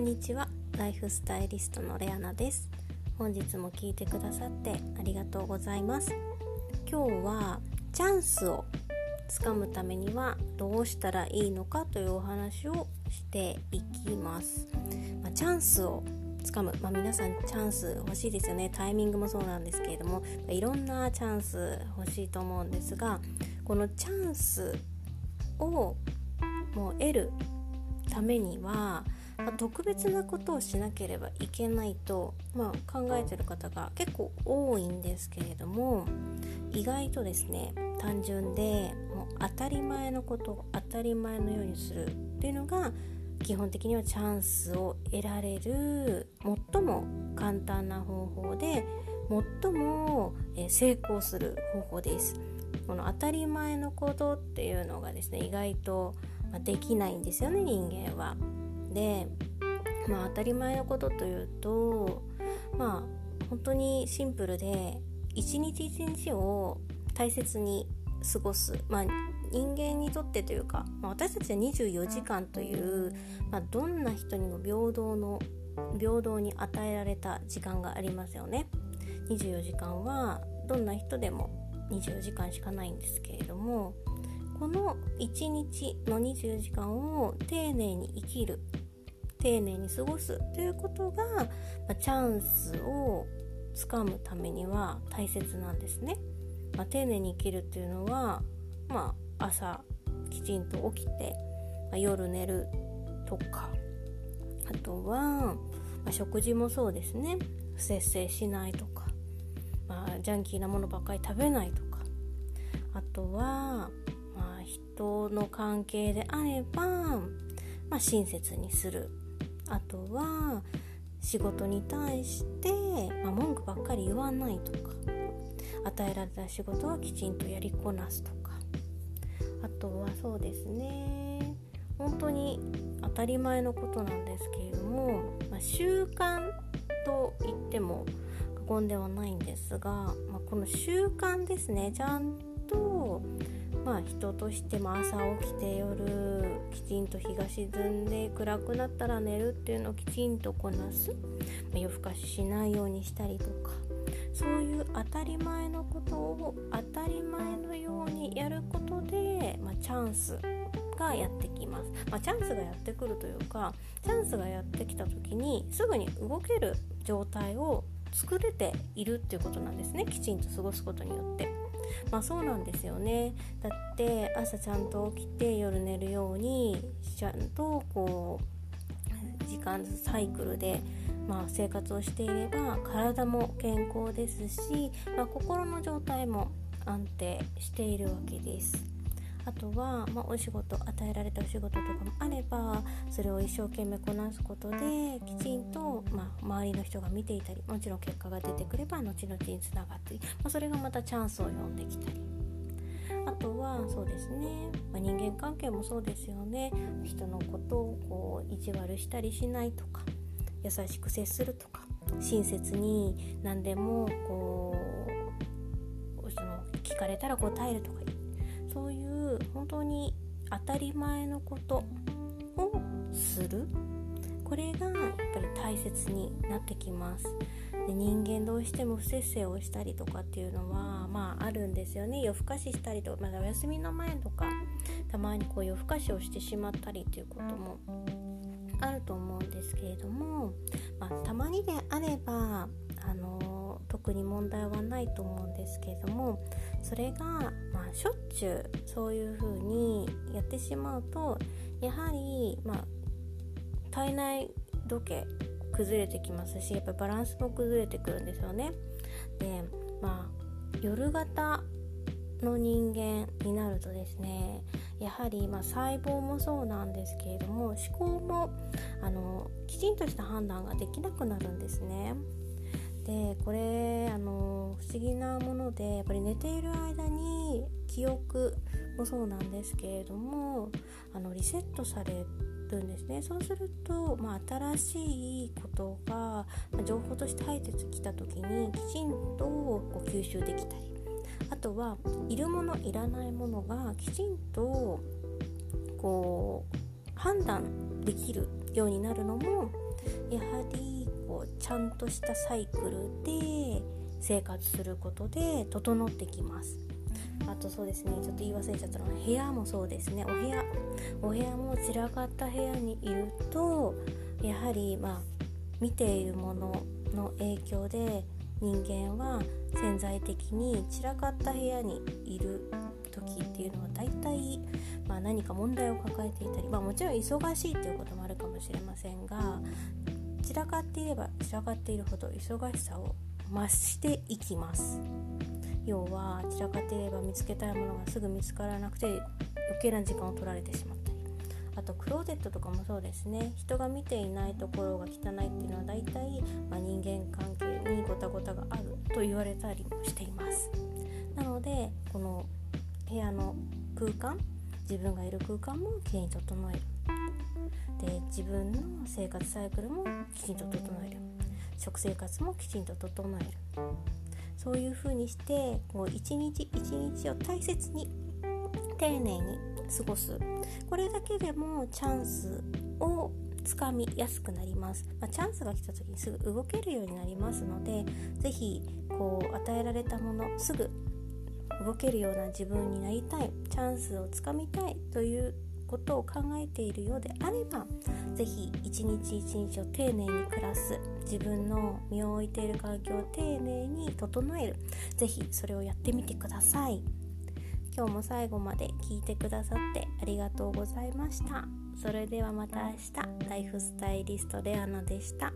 んにちは。ライフスタイリストのレアナです。本日も聞いてくださってありがとうございます。今日はチャンスをつかむためにはどうしたらいいのかというお話をしていきます、まあ、チャンスをつかむ、まあ、皆さんチャンス欲しいですよね。タイミングもそうなんですけれどもいろんなチャンス欲しいと思うんですがこのチャンスをもう得るためには、特別なことをしなければいけないと、まあ、考えてる方が結構多いんですけれども意外とですね単純でもう当たり前のことを当たり前のようにするっていうのが基本的にはチャンスを得られる最も簡単な方法で最も成功する方法ですこの当たり前のことっていうのがですね意外とできないんですよね人間は。でまあ当たり前のことというとまあ本当にシンプルで一日一日を大切に過ごす、まあ、人間にとってというか、まあ、私たちは24時間という、まあ、どんな人にも平等の平等に与えられた時間がありますよね。24時間はどんな人でも24時間しかないんですけれどもこの1日の24時間を丁寧に生きる丁寧に過ごすということが、まあ、チャンスをつかむためには大切なんですね。まあ、丁寧に生きるっていうのは、まあ、朝きちんと起きて、まあ、夜寝るとかあとは、まあ、食事もそうですね不節制しないとか、まあ、ジャンキーなものばっかり食べないとかあとはまあ人の関係であれば、まあ、親切にするあとは仕事に対して、まあ、文句ばっかり言わないとか与えられた仕事はきちんとやりこなすとかあとはそうですね本当に当たり前のことなんですけれども、まあ、習慣と言っても過言ではないんですが、まあ、この習慣ですねちゃんとまあ人としても朝起きて夜きちんと日が沈んで暗くなったら寝るっていうのをきちんとこなす、まあ、夜更かししないようにしたりとか。そういう当たり前のことを当たり前のようにやることで、まあ、チャンスがやってきます、まあ、チャンスがやってくるというかチャンスがやってきた時にすぐに動ける状態を作れているっていうことなんですね。きちんと過ごすことによって。まあそうなんですよねだって朝ちゃんと起きて夜寝るようにちゃんとこう時間サイクルで、まあ、生活をしていれば体も健康ですし、まあ、心の状態も安定しているわけです。あとは、まあ、お仕事与えられたお仕事とかもあればそれを一生懸命こなすことできちんと、まあ、周りの人が見ていたりもちろん結果が出てくれば後々につながったり、まあ、それがまたチャンスを呼んできたり。あとはそうですね、まあ、人間関係もそうですよね。人のことをこう意地悪したりしないとか優しく接するとか親切に何でもこうその聞かれたら答えるとかそういう本当に当たり前のことをする。これがやっぱり大切になってきます。で人間どうしても不節制をしたりとかっていうのはまああるんですよね。夜更かししたりとかまだお休みの前とかたまにこう夜更かしをしてしまったりっていうこともあると思うんですけれども、特に問題はないと思うんですけれどもそれが、まあ、しょっちゅうそういう風にやってしまうとやはり、まあ、体内時計崩れてきますしやっぱりバランスも崩れてくるんですよね。でまあ夜型の人間になるとですねやはり、ま、細胞もそうなんですけれども思考もあのきちんとした判断ができなくなるんですね。でこれあの不思議なものでやっぱり寝ている間に記憶もそうなんですけれどもあのリセットされるんですね。そうすると、まあ、新しいことが、まあ、情報として入ってきた時にきちんとこう吸収できたりあとはいるものいらないものがきちんとこう判断できるようになるのもやはりこうちゃんとしたサイクルで生活することで整ってきます。あとそうですねちょっと言い忘れちゃったのは部屋もそうですね。お部屋お部屋も散らかった部屋にいるとやはりまあ見ているものの影響で人間は潜在的に散らかった部屋にいる時っていうのは大体、まあ、何か問題を抱えていたり、まあ、もちろん忙しいということもあるかもしれませんが散らかっていれば散らかっているほど忙しさを増していきます。要は散らかっていれば見つけたいものがすぐ見つからなくて余計な時間を取られてしまったり。あとクローゼットとかもそうですね。人が見ていないところが汚いっていうのは大体、まあ、人間関係にゴタゴタがあると言われたりもしています。なのでこの部屋の空間自分がいる空間もきれいに整える。で自分の生活サイクルもきちんと整える。食生活もきちんと整える。そういう風にしてこう一日一日を大切に丁寧に過ごす。これだけでもチャンスをつかみやすくなります、まあ、チャンスが来た時にすぐ動けるようになりますので是非こう与えられたものすぐ動けるような自分になりたい。チャンスをつかみたいということを考えているようであれば是非一日一日を丁寧に暮らす自分の身を置いている環境を丁寧に整える。是非それをやってみてください。今日も最後まで聞いてくださってありがとうございました。それではまた明日ライフスタイリストレアナでした。